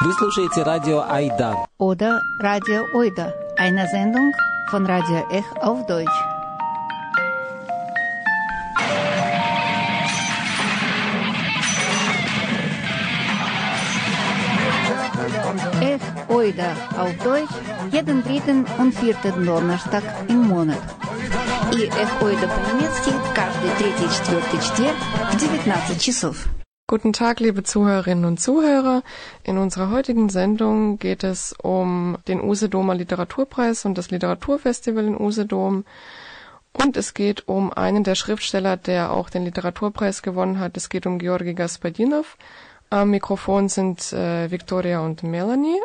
Вы слушаете радио Айда. Oder Radio Oida, eine Sendung von Radio Ech auf Deutsch. Ech Oida auf Deutsch jeden dritten und vierten Donnerstag im Monat. И Эх Ойда по-немецки каждый третий четвертый четверг в 19 часов. Guten Tag, liebe Zuhörerinnen und Zuhörer. In unserer heutigen Sendung geht es um den Usedomer Literaturpreis und das Literaturfestival in Usedom. Und es geht um einen der Schriftsteller, der auch den Literaturpreis gewonnen hat. Es geht um Georgi Gaspadinov. Am Mikrofon sind äh, Victoria und Melanie.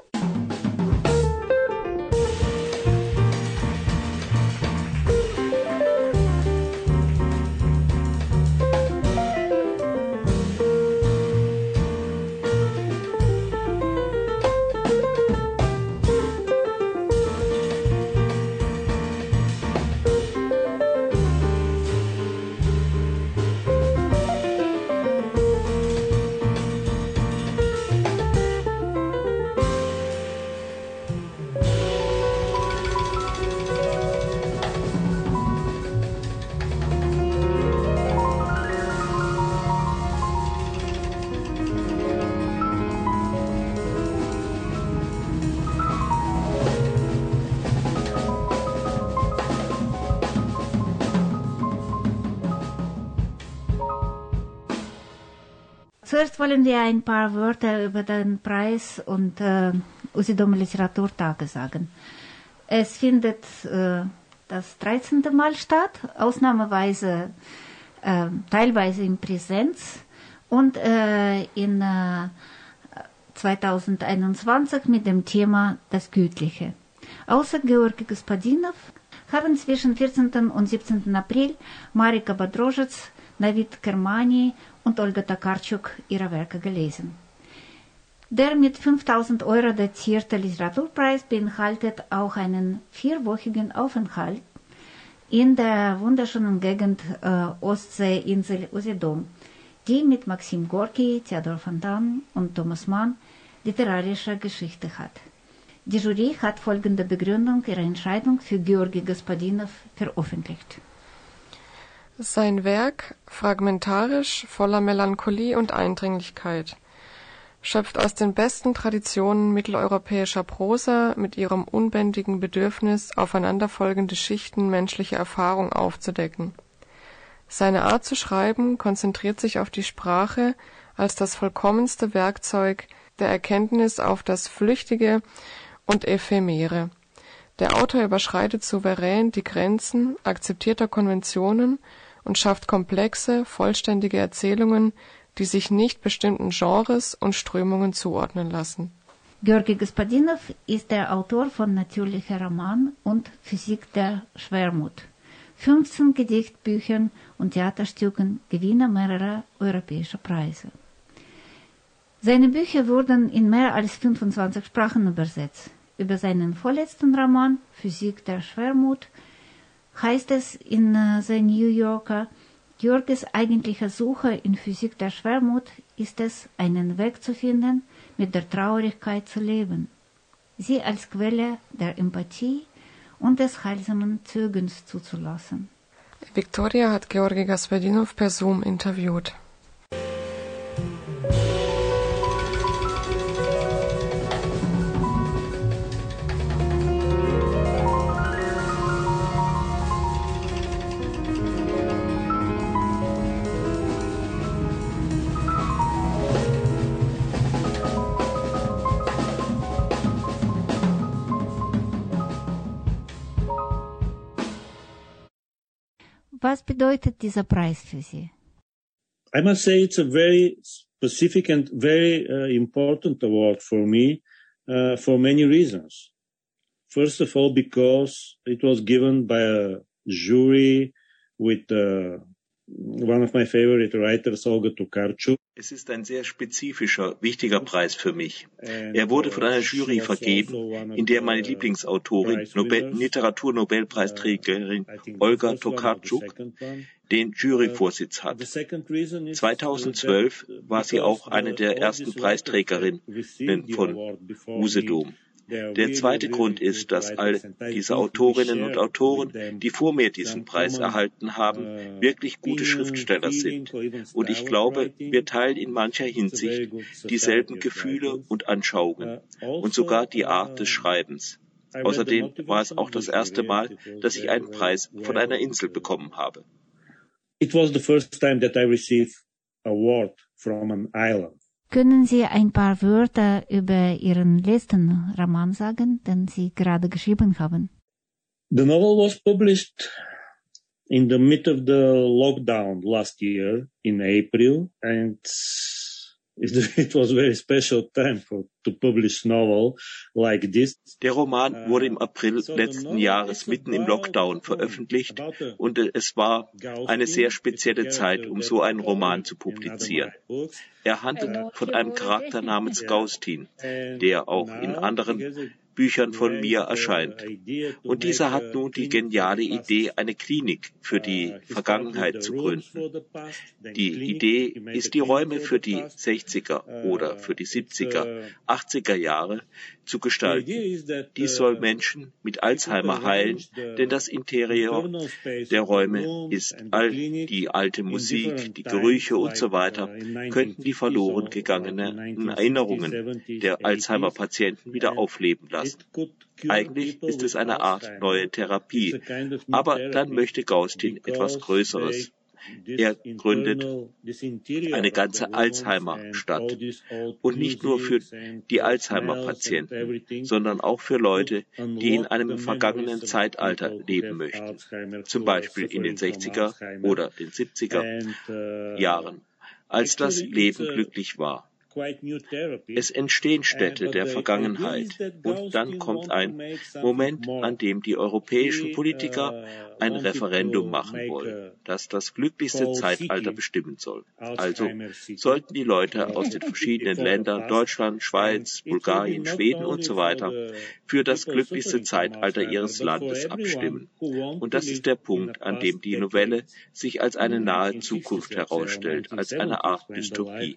Zuerst wollen wir ein paar Wörter über den Preis und äh, Usedom Literaturtage sagen. Es findet äh, das 13. Mal statt, ausnahmeweise äh, teilweise in Präsenz und äh, in äh, 2021 mit dem Thema Das Gütliche. Außer Georgi Gospodinov haben zwischen 14. und 17. April Marika Badrojic, David Kermani und Olga Tokarczuk ihre Werke gelesen. Der mit 5000 Euro datierte Literaturpreis beinhaltet auch einen vierwöchigen Aufenthalt in der wunderschönen Gegend äh, Ostseeinsel Usedom, die mit Maxim Gorki, Theodor Fontan und Thomas Mann literarische Geschichte hat. Die Jury hat folgende Begründung ihrer Entscheidung für Georgi Gospodinov veröffentlicht. Sein Werk, fragmentarisch, voller Melancholie und Eindringlichkeit, schöpft aus den besten Traditionen mitteleuropäischer Prosa mit ihrem unbändigen Bedürfnis, aufeinanderfolgende Schichten menschlicher Erfahrung aufzudecken. Seine Art zu schreiben konzentriert sich auf die Sprache als das vollkommenste Werkzeug der Erkenntnis auf das Flüchtige und Ephemere. Der Autor überschreitet souverän die Grenzen akzeptierter Konventionen und schafft komplexe, vollständige Erzählungen, die sich nicht bestimmten Genres und Strömungen zuordnen lassen. Georgi Gospodinov ist der Autor von Natürlicher Roman und Physik der Schwermut, 15 Gedichtbüchern und Theaterstücken, Gewinner mehrerer europäischer Preise. Seine Bücher wurden in mehr als 25 Sprachen übersetzt. Über seinen vorletzten Roman Physik der Schwermut heißt es in äh, The New Yorker, Georgis eigentlicher Suche in Physik der Schwermut ist es, einen Weg zu finden, mit der Traurigkeit zu leben, sie als Quelle der Empathie und des heilsamen Zögens zuzulassen. Victoria hat Georgi Gaspadinov per Zoom interviewt. I must say it's a very specific and very uh, important award for me uh, for many reasons. First of all, because it was given by a jury with uh, one of my favorite writers, Olga Tokarczuk. Es ist ein sehr spezifischer, wichtiger Preis für mich. Er wurde von einer Jury vergeben, in der meine Lieblingsautorin, Nobel Literaturnobelpreisträgerin Olga Tokarczuk den Juryvorsitz hat. 2012 war sie auch eine der ersten Preisträgerinnen von Usedom. Der zweite Grund ist, dass all diese Autorinnen und Autoren, die vor mir diesen Preis erhalten haben, wirklich gute Schriftsteller sind. Und ich glaube, wir teilen in mancher Hinsicht dieselben Gefühle und Anschauungen und sogar die Art des Schreibens. Außerdem war es auch das erste Mal, dass ich einen Preis von einer Insel bekommen habe. It was the first time that I received award from an island. Können Sie ein paar Wörter über Ihren letzten Roman sagen, den Sie gerade geschrieben haben? The novel was published in the mid of the lockdown last year in April and it was a very special time for to publish novel like this. Der Roman wurde im April letzten Jahres mitten im Lockdown veröffentlicht und es war eine sehr spezielle Zeit, um so einen Roman zu publizieren. Er handelt von einem Charakter namens Gaustin, der auch in anderen Büchern von mir erscheint. Und dieser hat nun die geniale Idee, eine Klinik für die Vergangenheit zu gründen. Die Idee ist, die Räume für die 60er oder für die 70er, 80er Jahre zu gestalten. Dies soll Menschen mit Alzheimer heilen, denn das Interieur der Räume ist all die alte Musik, die Gerüche und so weiter, könnten die verloren gegangenen Erinnerungen der Alzheimer-Patienten wieder aufleben lassen. Eigentlich ist es eine Art neue Therapie, aber dann möchte Gaustin etwas Größeres. Er gründet eine ganze Alzheimer-Stadt. Und nicht nur für die Alzheimer-Patienten, sondern auch für Leute, die in einem vergangenen Zeitalter leben möchten. Zum Beispiel in den 60er oder den 70er Jahren, als das Leben glücklich war. Es entstehen Städte der Vergangenheit. und dann kommt ein Moment, an dem die europäischen Politiker ein Referendum machen wollen, das das glücklichste Zeitalter bestimmen soll. Also sollten die Leute aus den verschiedenen Ländern, Deutschland, Schweiz, Bulgarien, Schweden und so weiter, für das glücklichste Zeitalter ihres Landes abstimmen. Und das ist der Punkt, an dem die Novelle sich als eine nahe Zukunft herausstellt, als eine Art Dystopie.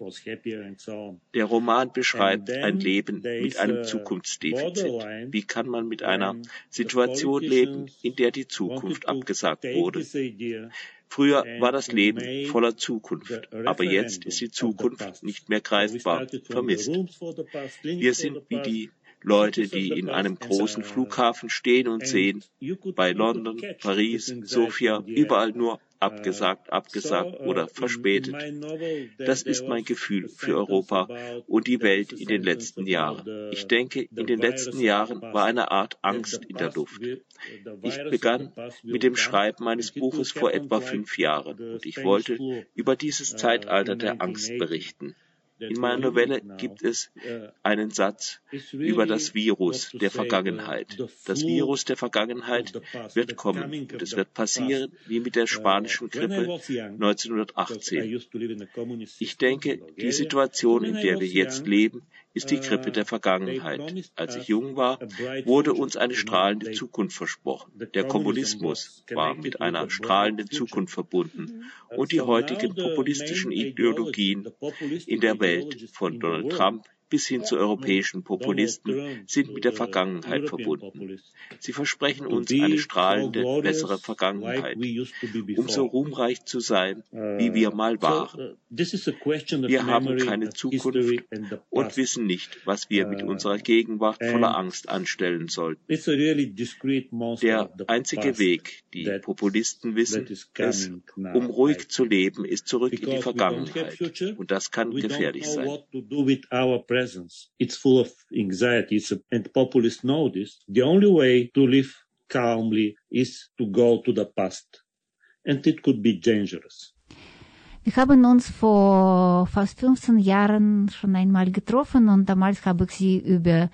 Der Roman beschreibt ein Leben mit einem Zukunftsdefizit. Wie kann man mit einer Situation leben, in der die Zukunft abgesagt wurde? Früher war das Leben voller Zukunft, aber jetzt ist die Zukunft nicht mehr greifbar, vermisst. Wir sind wie die Leute, die in einem großen Flughafen stehen und sehen, bei London, Paris, Sofia, überall nur abgesagt, abgesagt oder verspätet. Das ist mein Gefühl für Europa und die Welt in den letzten Jahren. Ich denke, in den letzten Jahren war eine Art Angst in der Luft. Ich begann mit dem Schreiben meines Buches vor etwa fünf Jahren und ich wollte über dieses Zeitalter der Angst berichten. In meiner Novelle gibt es einen Satz über das Virus der Vergangenheit. Das Virus der Vergangenheit wird kommen und es wird passieren wie mit der spanischen Grippe 1918. Ich denke, die Situation, in der wir jetzt leben, ist die Grippe der Vergangenheit. Als ich jung war, wurde uns eine strahlende Zukunft versprochen. Der Kommunismus war mit einer strahlenden Zukunft verbunden und die heutigen populistischen Ideologien in der Welt von Donald Trump bis hin zu europäischen Populisten sind mit der Vergangenheit verbunden. Sie versprechen uns eine strahlende, bessere Vergangenheit, um so ruhmreich zu sein, wie wir mal waren. Wir haben keine Zukunft und wissen nicht, was wir mit unserer Gegenwart voller Angst anstellen sollten. Der einzige Weg, die Populisten wissen, es, um ruhig zu leben, ist zurück in die Vergangenheit. Und das kann gefährlich sein presence. It's full of anxiety. It's a, and populists know this. The only way to live calmly is to go to the past. And it could be dangerous. Wir haben uns vor fast 15 Jahren schon einmal getroffen und damals habe ich Sie über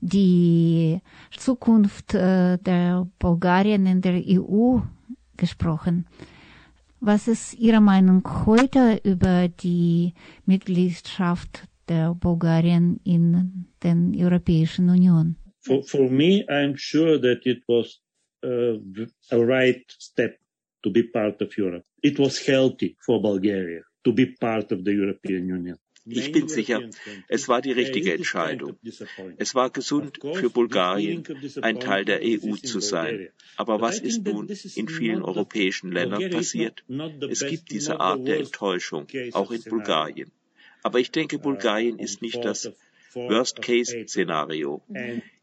die Zukunft äh, der Bulgarien in der EU gesprochen. Was ist Ihre Meinung heute über die Mitgliedschaft der Bulgarien in den Europäischen Union? For, for me, I'm sure that it was uh, a right step to be part of Europe. It was healthy for Bulgaria to be part of the European Union. Ich bin sicher, es war die richtige Entscheidung. Es war gesund für Bulgarien, ein Teil der EU zu sein. Aber was ist nun in vielen europäischen Ländern passiert? Es gibt diese Art der Enttäuschung, auch in Bulgarien. Aber ich denke, Bulgarien ist nicht das Worst-Case-Szenario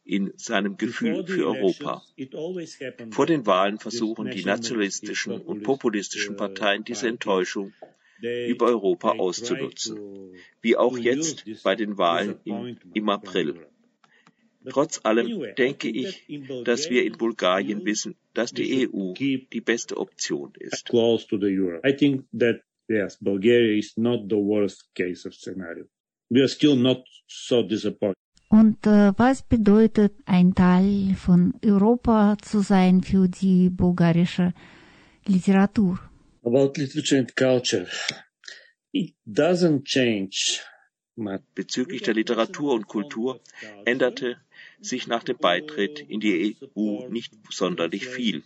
in seinem Gefühl für Europa. Vor den Wahlen versuchen die nationalistischen und populistischen Parteien diese Enttäuschung über Europa auszunutzen, wie auch jetzt bei den Wahlen im, im April. Trotz allem denke ich, dass wir in Bulgarien wissen, dass die EU die beste Option ist. Yes, Bulgaria is not the worst case of scenario. We are still not so disappointed. Und äh, was bedeutet ein Teil von Europa zu sein für die bulgarische Literatur? About literature and culture. It doesn't change Bezüglich der Literatur und Kultur änderte sich nach dem Beitritt in die EU nicht sonderlich viel.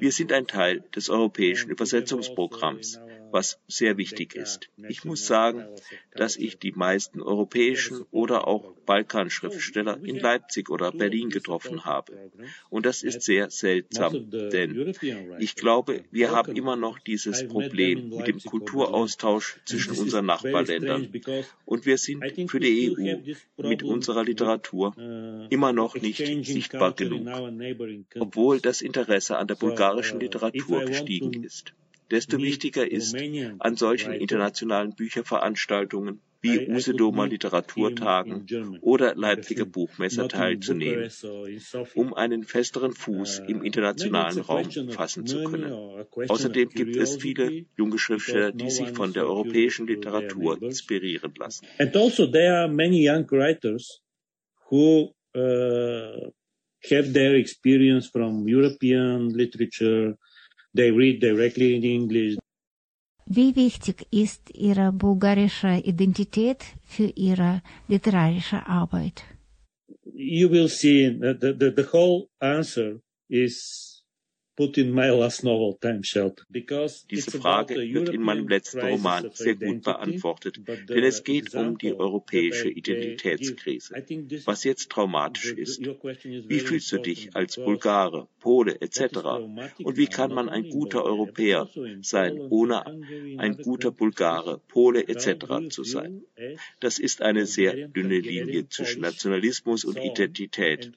Wir sind ein Teil des europäischen Übersetzungsprogramms, was sehr wichtig ist. Ich muss sagen, dass ich die meisten europäischen oder auch Balkanschriftsteller in Leipzig oder Berlin getroffen habe. Und das ist sehr seltsam, denn ich glaube, wir haben immer noch dieses Problem mit dem Kulturaustausch zwischen unseren Nachbarländern. Und wir sind für die EU mit unserer Literatur immer noch nicht sichtbar genug, obwohl das Interesse an der bulgarischen Literatur gestiegen ist. Desto wichtiger ist, an solchen internationalen Bücherveranstaltungen wie Usedomer Literaturtagen oder Leipziger Buchmesse teilzunehmen, um einen festeren Fuß im internationalen Raum fassen zu können. Außerdem gibt es viele junge Schriftsteller, die sich von der europäischen Literatur inspirieren lassen. And also there are many young writers who uh, have their experience from European literature. They read directly in English. Wie wichtig ist Ihre bulgarische Identität für Ihre literarische Arbeit? You will see the, the, the whole answer is Diese Frage wird in meinem letzten Roman sehr gut beantwortet, denn es geht um die europäische Identitätskrise, was jetzt traumatisch ist. Wie fühlst du dich als Bulgare, Pole etc. Und wie kann man ein guter Europäer sein, ohne ein guter Bulgare, Pole etc. zu sein? Das ist eine sehr dünne Linie zwischen Nationalismus und Identität.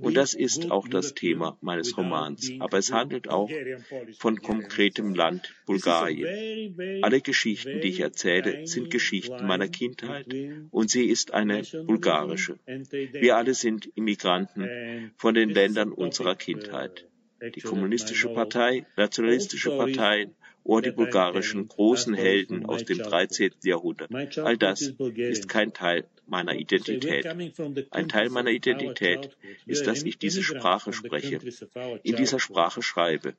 Und das ist auch das Thema meines Romans. Aber es handelt auch von konkretem Land, Bulgarien. Alle Geschichten, die ich erzähle, sind Geschichten meiner Kindheit und sie ist eine bulgarische. Wir alle sind Immigranten von den Ländern unserer Kindheit. Die kommunistische Partei, nationalistische Parteien oder die bulgarischen großen Helden aus dem 13. Jahrhundert. All das ist kein Teil meiner Identität. Ein Teil meiner Identität ist, dass ich diese Sprache spreche, in dieser Sprache schreibe.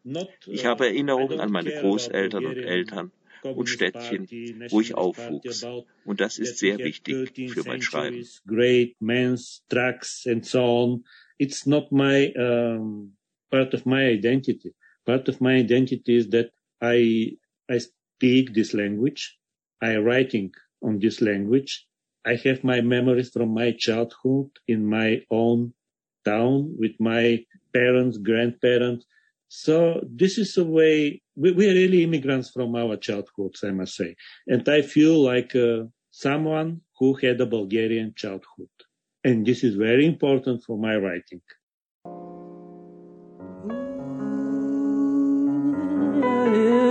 Ich habe Erinnerungen an meine Großeltern und Eltern und Städtchen, wo ich aufwuchs. Und das ist sehr wichtig für mein Schreiben. Great men's trucks and so on. It's not my um, part of my identity. Part of my identity is that I I speak this language. I writing on this language. I have my memories from my childhood in my own town with my parents, grandparents. So this is a way we, we are really immigrants from our childhoods, I must say. And I feel like uh, someone who had a Bulgarian childhood. And this is very important for my writing. Mm-hmm.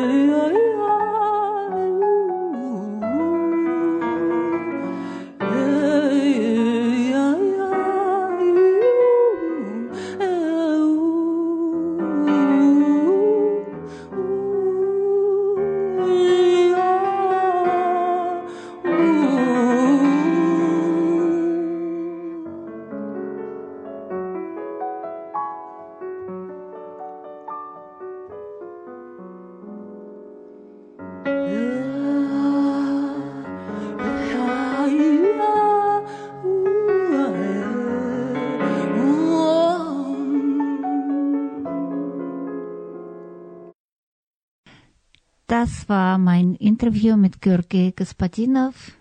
Interview mit Georgi Gaspadinov,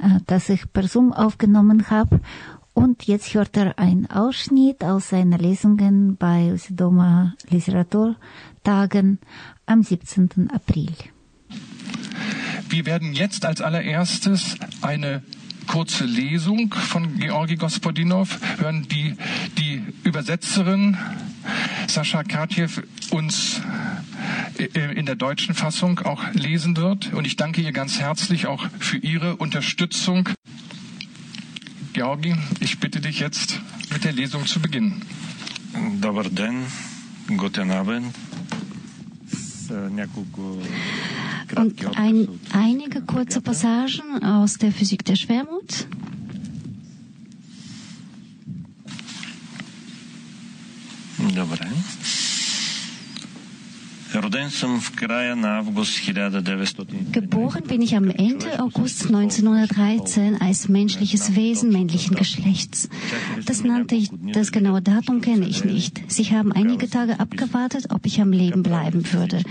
äh, das ich per Zoom aufgenommen habe. Und jetzt hört er einen Ausschnitt aus seiner Lesungen bei Usidoma Literaturtagen am 17. April. Wir werden jetzt als allererstes eine kurze Lesung von Georgi Gospodinov hören, die die Übersetzerin Sascha Katjew uns äh, in der deutschen Fassung auch lesen wird. Und ich danke ihr ganz herzlich auch für ihre Unterstützung. Georgi, ich bitte dich jetzt mit der Lesung zu beginnen. Добър ден, guten Abend. und ein, einige kurze Passagen aus der Physik der Schwermut. Dobra. Geboren bin ich am Ende August 1913 als menschliches Wesen männlichen Geschlechts. Das nannte ich, das genaue Datum kenne ich nicht. Sie haben einige Tage abgewartet, ob ich am Leben bleiben würde.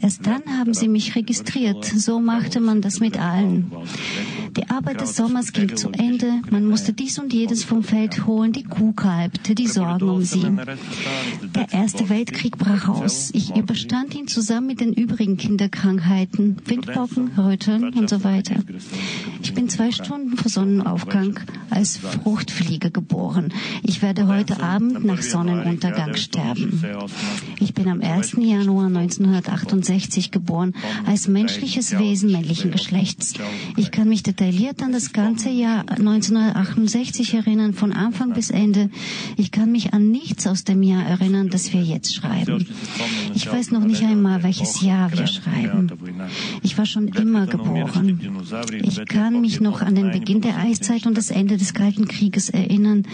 Erst dann haben sie mich registriert. So machte man das mit allen. Die Arbeit des Sommers ging zu Ende. Man musste dies und jedes vom Feld holen. Die Kuh kalbte, die Sorgen um sie. Der Erste Weltkrieg brach aus. Ich überstand ihn zusammen mit den übrigen Kinderkrankheiten, Windpocken, Röteln und so weiter. Ich bin zwei Stunden vor Sonnenaufgang als Fruchtfliege geboren. Ich werde heute Abend nach Sonnenuntergang sterben. Ich bin am 1. Januar 1968 geboren, als menschliches Wesen männlichen Geschlechts. Ich kann mich detailliert an das ganze Jahr 1968 erinnern, von Anfang bis Ende. Ich kann mich an nichts aus dem Jahr erinnern, das wir jetzt schreiben. Ich weiß noch nicht, einmal, welches Jahr wir schreiben. Ich war schon immer geboren. Ich kann mich noch an den Beginn der Eiszeit und das Ende des Kalten Krieges erinnern.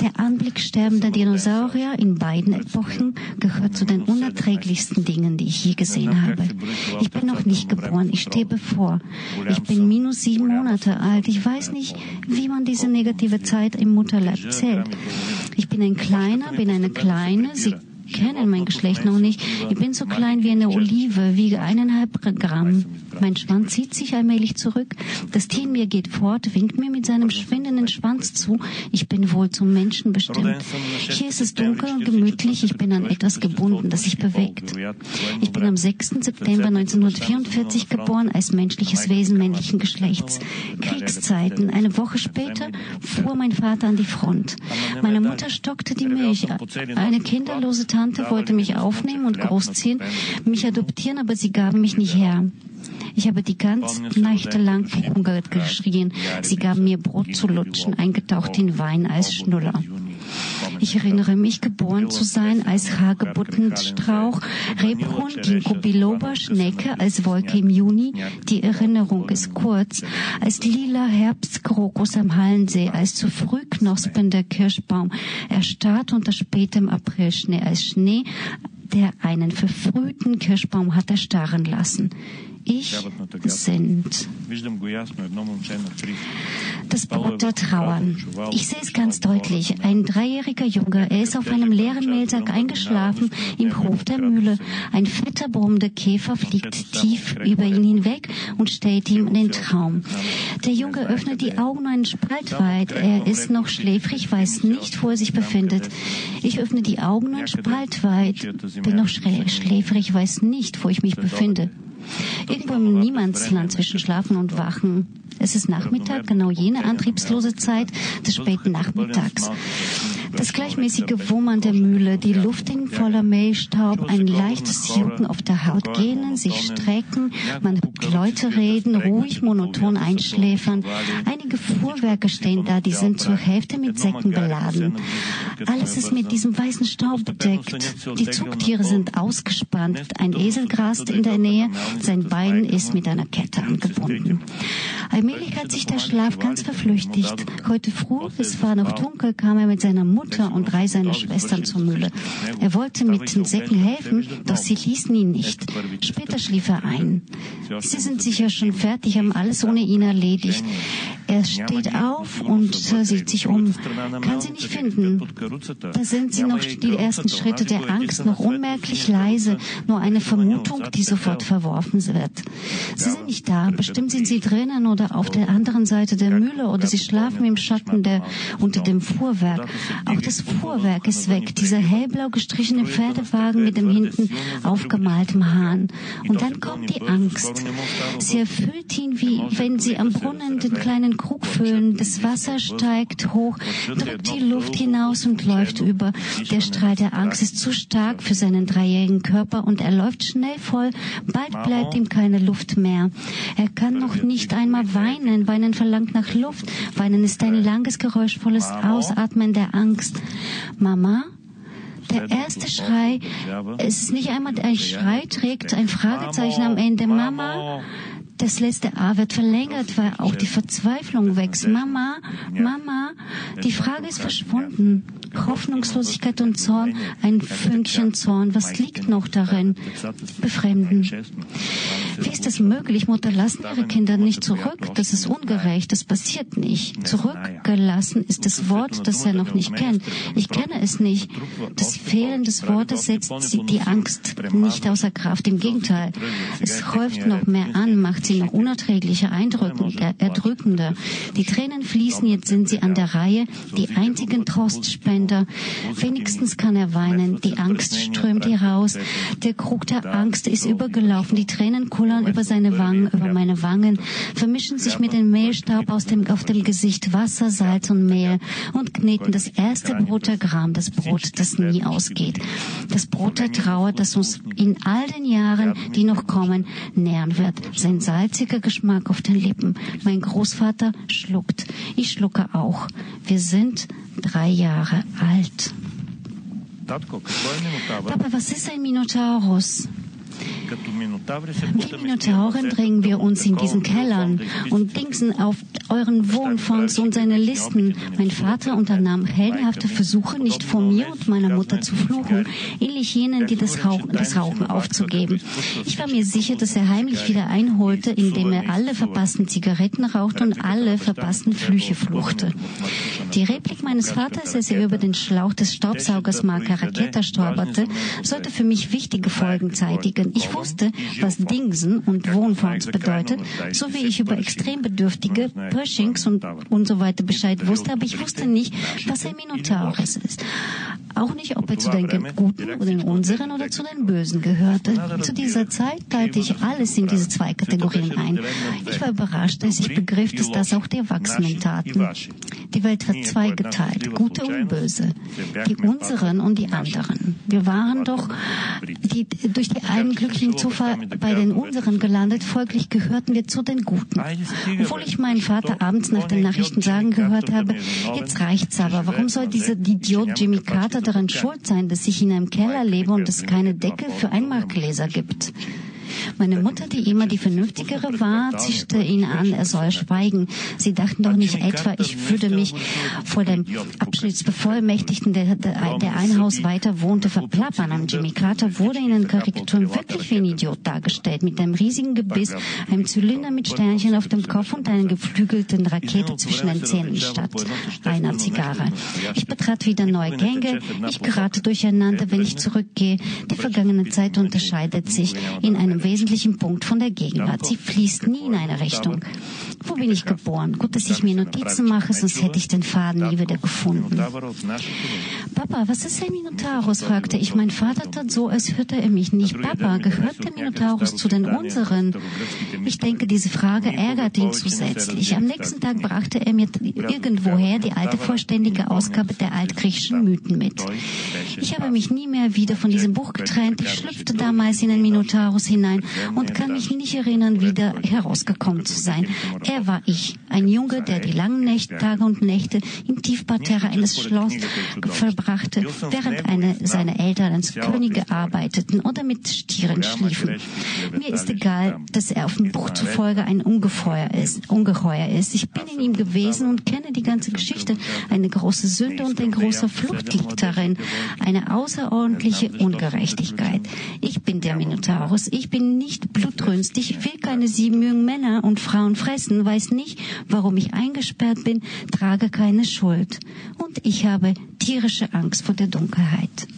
Der Anblick sterbender Dinosaurier in beiden Epochen gehört zu den unerträglichsten Dingen, die ich je gesehen habe. Ich bin noch nicht geboren. Ich stehe bevor. Ich bin minus sieben Monate alt. Ich weiß nicht, wie man diese negative Zeit im Mutterleib zählt. Ich bin ein Kleiner, bin eine Kleine. Sie kennen mein Geschlecht noch nicht. Ich bin so klein wie eine Olive, wiege eineinhalb Gramm. Mein Schwanz zieht sich allmählich zurück. Das Tier in mir geht fort, winkt mir mit seinem schwindenden Schwanz zu. Ich bin wohl zum Menschen bestimmt. Hier ist es dunkel und gemütlich. Ich bin an etwas gebunden, das sich bewegt. Ich bin am 6. September 1944 geboren als menschliches Wesen männlichen Geschlechts. Kriegszeiten. Eine Woche später fuhr mein Vater an die Front. Meine Mutter stockte die Milch. Eine kinderlose Tante Tante wollte mich aufnehmen und großziehen, mich adoptieren, aber sie gaben mich nicht her. Ich habe die ganze Nächte lang verhungert geschrien. Sie gaben mir Brot zu lutschen, eingetaucht in Wein als Schnuller. Ich erinnere mich, geboren zu sein als Hagebuttenstrauch, Rebhuhn, Ginkgo biloba, Schnecke als Wolke im Juni. Die Erinnerung ist kurz. Als lila Herbstkrokus am Hallensee, als zu früh knospender Kirschbaum, erstarrt unter spätem Aprilschnee, als Schnee, der einen verfrühten Kirschbaum hat erstarren lassen ich sind. Das Brot der Trauern. Ich sehe es ganz deutlich. Ein dreijähriger Junge, er ist auf einem leeren Mehlsack eingeschlafen im Hof der Mühle. Ein fetter, brummender Käfer fliegt tief über ihn hinweg und stellt ihm den Traum. Der Junge öffnet die Augen einen Spalt weit. Er ist noch schläfrig, weiß nicht, wo er sich befindet. Ich öffne die Augen einen Spalt weit, bin noch schläfrig, weiß nicht, wo ich mich befinde. Irgendwo im Niemandsland zwischen Schlafen und Wachen. Es ist Nachmittag, genau jene antriebslose Zeit des späten Nachmittags. Das gleichmäßige Wummern der Mühle, die Luft in voller Mehlstaub, ein leichtes Jucken auf der Haut, gähnen, sich strecken, man hört Leute reden, ruhig, monoton einschläfern. Einige Fuhrwerke stehen da, die sind zur Hälfte mit Säcken beladen. Alles ist mit diesem weißen Staub bedeckt. Die Zugtiere sind ausgespannt. Ein Esel grast in der Nähe, sein Bein ist mit einer Kette angebunden. Allmählich hat sich der Schlaf ganz verflüchtigt. Heute früh, es war noch dunkel, kam er mit seiner Mutter und drei seiner Schwestern zur Mühle. Er wollte mit den Säcken helfen, doch sie ließen ihn nicht. Später schlief er ein. Sie sind sicher schon fertig, haben alles ohne ihn erledigt. Er steht auf und sieht sich um, kann sie nicht finden. Da sind sie noch die ersten Schritte der Angst, noch unmerklich leise, nur eine Vermutung, die sofort verworfen wird. Sie sind nicht da, bestimmt sind sie drinnen oder auf der anderen Seite der Mühle oder sie schlafen im Schatten der, unter dem Fuhrwerk. Auch das Fuhrwerk ist weg, dieser hellblau gestrichene Pferdewagen mit dem hinten aufgemalten Hahn. Und dann kommt die Angst. Sie erfüllt ihn, wie wenn sie am Brunnen den kleinen Krug füllen. Das Wasser steigt hoch, drückt die Luft hinaus und läuft über. Der Strahl der Angst ist zu stark für seinen dreijährigen Körper und er läuft schnell voll. Bald bleibt ihm keine Luft mehr. Er kann noch nicht einmal weinen. Weinen verlangt nach Luft. Weinen ist ein langes, geräuschvolles Ausatmen der Angst. Mama? Der erste Schrei, es ist nicht einmal ein Schrei, trägt ein Fragezeichen am Ende. Mama, das letzte A wird verlängert, weil auch die Verzweiflung wächst. Mama, Mama, die Frage ist verschwunden. Hoffnungslosigkeit und Zorn, ein Fünkchen Zorn. Was liegt noch darin? Befremden. Wie ist es möglich? Mutter lassen ihre Kinder nicht zurück. Das ist ungerecht. Das passiert nicht. Zurückgelassen ist das Wort, das er noch nicht kennt. Ich kenne es nicht. Das Fehlen des Wortes setzt die Angst nicht außer Kraft. Im Gegenteil. Es häuft noch mehr an, macht sie noch unerträglicher, eindrückender, erdrückender. Die Tränen fließen, jetzt sind sie an der Reihe. Die einzigen Trostspender. Wenigstens kann er weinen. Die Angst strömt hier raus. Der Krug der Angst ist übergelaufen. Die Tränen kullern über seine Wangen, über meine Wangen, vermischen sich mit dem Mehlstaub aus dem, auf dem Gesicht Wasser, Salz und Mehl und kneten das erste Brot der Gram, das Brot, das nie ausgeht. Das Brot der Trauer, das uns in all den Jahren, die noch kommen, nähren wird. Sein salziger Geschmack auf den Lippen. Mein Großvater schluckt. Ich schlucke auch. Wir sind drei Jahre alt. Papa, was ist ein Minotaurus? Wie Minotauren drängen wir uns in diesen Kellern und dingsen auf euren Wohnfonds und seine Listen. Mein Vater unternahm heldenhafte Versuche, nicht vor mir und meiner Mutter zu fluchen, ähnlich jenen, die das Rauchen, das Rauchen aufzugeben. Ich war mir sicher, dass er heimlich wieder einholte, indem er alle verpassten Zigaretten rauchte und alle verpassten Flüche fluchte. Die Replik meines Vaters, als er über den Schlauch des Staubsaugers Marca Raketa stolperte, sollte für mich wichtige Folgen zeitigen. Ich wusste, was Dingsen und Wohnfonds bedeutet, so wie ich über extrem bedürftige Pershings und, und so weiter Bescheid wusste, aber ich wusste nicht, was ein Minotaurus ist. Auch nicht, ob er zu den Guten oder den Unseren oder zu den Bösen gehörte. Zu dieser Zeit teilte ich alles in diese zwei Kategorien ein. Ich war überrascht, als ich begriff, dass das auch die Erwachsenen taten. Die Welt wird zweigeteilt, Gute und Böse, die Unseren und die anderen. Wir waren doch die, durch die einen glücklichen Zufall bei den Unseren gelandet, folglich gehörten wir zu den Guten. Obwohl ich meinen Vater abends nach den Nachrichten sagen gehört habe, jetzt reicht's aber, warum soll dieser Idiot Jimmy Carter daran schuld sein, dass ich in einem Keller lebe und es keine Decke für Einmachgläser gibt? Meine Mutter, die immer die Vernünftigere war, zischte ihn an, er soll schweigen. Sie dachten doch nicht etwa, ich würde mich vor dem Abschnittsbevollmächtigten, der, der ein Haus weiter wohnte, verplappern. Am Jimmy Carter wurde in den Karikaturen wirklich wie ein Idiot dargestellt, mit einem riesigen Gebiss, einem Zylinder mit Sternchen auf dem Kopf und einer geflügelten Rakete zwischen den Zähnen statt einer Zigarre. Ich betrat wieder neue Gänge, ich gerate durcheinander, wenn ich zurückgehe. Die vergangene Zeit unterscheidet sich in einem wesentlichen Punkt von der Gegenwart. Sie fließt nie in eine Richtung. Wo bin ich geboren? Gut, dass ich mir Notizen mache, sonst hätte ich den Faden nie wieder gefunden. Papa, was ist ein Minotaurus? fragte ich. Mein Vater tat so, als hörte er mich nicht. Papa, gehört der Minotaurus zu den unseren? Ich denke, diese Frage ärgerte ihn zusätzlich. Am nächsten Tag brachte er mir irgendwoher die alte vollständige Ausgabe der altgriechischen Mythen mit. Ich habe mich nie mehr wieder von diesem Buch getrennt. Ich schlüpfte damals in den Minotaurus hinein und kann mich nicht erinnern, wieder herausgekommen zu sein. Er war ich, ein Junge, der die langen Nächte, Tage und Nächte im Tiefparterre eines Schlosses verbrachte, während eine, seine Eltern als Könige arbeiteten oder mit Stieren schliefen. Mir ist egal, dass er auf dem Buch zufolge ein Ungeheuer ist, Ungeheuer ist. Ich bin in ihm gewesen und kenne die ganze Geschichte. Eine große Sünde und ein großer Flucht liegt darin. Eine außerordentliche Ungerechtigkeit. Ich bin der Minotaurus. Ich bin bin nicht blutrünstig, will keine sieben jungen Männer und Frauen fressen, weiß nicht, warum ich eingesperrt bin, trage keine Schuld. Und ich habe tierische Angst vor der Dunkelheit.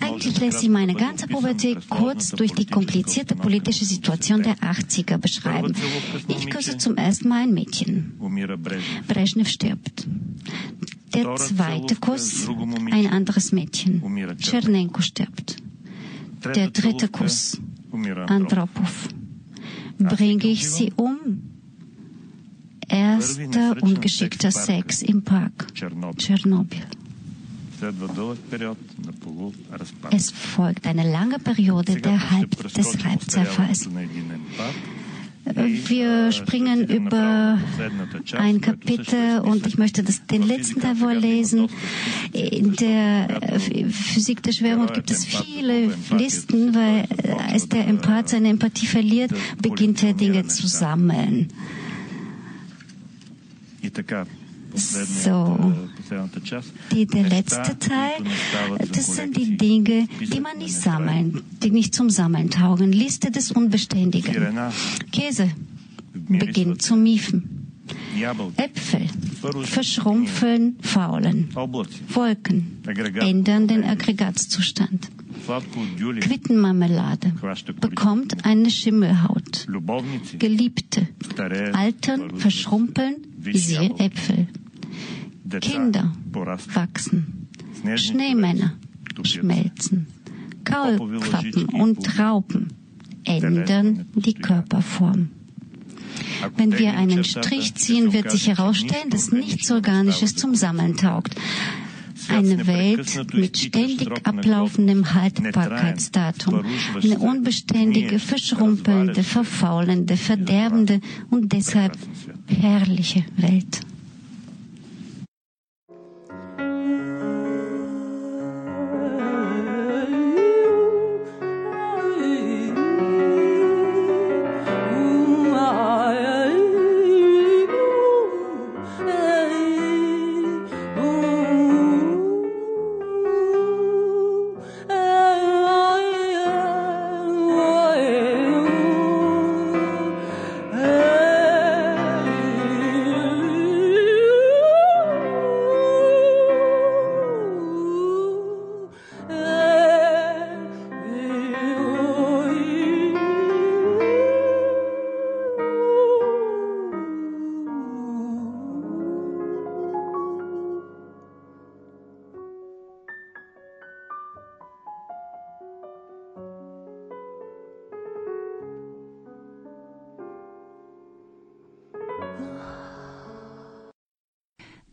Eigentlich lässt sich meine ganze Pubertät kurz durch die komplizierte politische Situation der 80er beschreiben. Ich küsse zum ersten Mal ein Mädchen. Brezhnev stirbt. Der zweite Kuss, ein anderes Mädchen. Tschernenko stirbt. Der dritte Kuss, Andropov. Bringe ich sie um? Erster ungeschickter Sex im Park. Tschernobyl. Es folgt eine lange Periode der Halb des Halbzerfalls. Wir springen über ein Kapitel und ich möchte das, den letzten Teil vorlesen. In der Physik der Schwermut gibt es viele Listen, weil als der Empath seine Empathie verliert, beginnt er Dinge zu sammeln. So, die, der letzte Teil, das sind die Dinge, die man nicht sammeln, die nicht zum Sammeln taugen. Liste des Unbeständigen. Käse. Beginnt zu miefen. Äpfel. Verschrumpfeln, faulen. Wolken. Ändern den Aggregatzustand. Quittenmarmelade. Bekommt eine Schimmelhaut. Geliebte. Altern, verschrumpeln, siehe Äpfel. Kinder wachsen. Schneemänner schmelzen. Kaulquappen und Raupen ändern die Körperform. Wenn wir einen Strich ziehen, wird sich herausstellen, dass nichts Organisches zum Sammeln taugt. Eine Welt mit ständig ablaufendem Haltbarkeitsdatum. Eine unbeständige, verschrumpelnde, verfaulende, verderbende und deshalb herrliche Welt.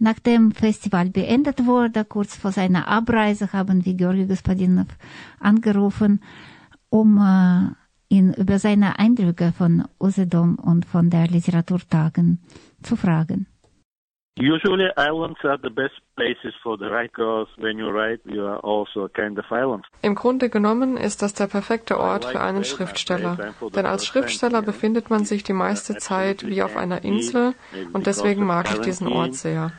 Nachdem Festival beendet wurde, kurz vor seiner Abreise, haben wir Georgi Gospodinov angerufen, um äh, ihn über seine Eindrücke von Usedom und von der Literaturtagen zu fragen. Usually islands are the best places for the because when you write you are also a kind of island. Im Grunde genommen ist das der perfekte Ort für einen Schriftsteller, denn als Schriftsteller befindet man sich die meiste Zeit wie auf einer Insel und deswegen mag ich diesen Ort sehr.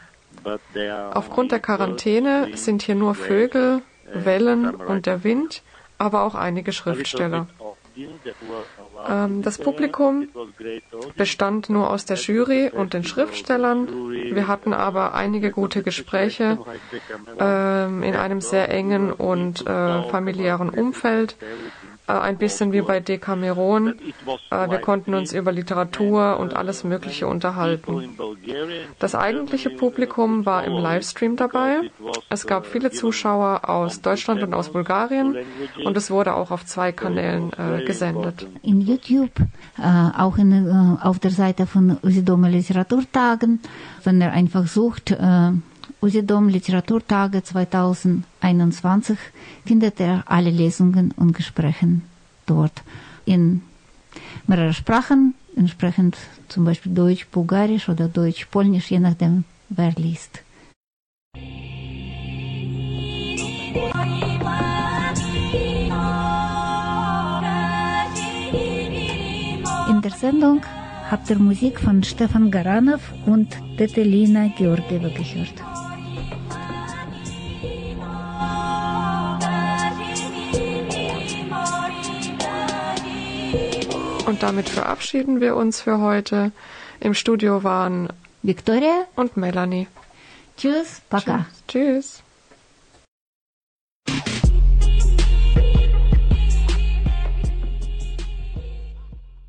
Aufgrund der Quarantäne sind hier nur Vögel, Wellen und der Wind, aber auch einige Schriftsteller. Ähm, das Publikum bestand nur aus der Jury und den Schriftstellern. Wir hatten aber einige gute Gespräche ähm, in einem sehr engen und äh, familiären Umfeld. Äh, ein bisschen wie bei Decameron. Äh, wir konnten uns über Literatur und alles Mögliche unterhalten. Das eigentliche Publikum war im Livestream dabei. Es gab viele Zuschauer aus Deutschland und aus Bulgarien und es wurde auch auf zwei Kanälen äh, gesendet. In YouTube, äh, auch in, äh, auf der Seite von Usidome Literaturtagen, wenn er einfach sucht, Usidom Literaturtage 2021 findet er alle Lesungen und Gespräche dort in mehreren Sprachen, entsprechend zum Beispiel Deutsch, Bulgarisch oder Deutsch, Polnisch, je nachdem, wer liest. In der Sendung habt ihr Musik von Stefan Garanov und Detelina Georgieva gehört. Und damit verabschieden wir uns für heute. Im Studio waren Victoria und Melanie. Tschüss, пока. Tschüss. Tschüss.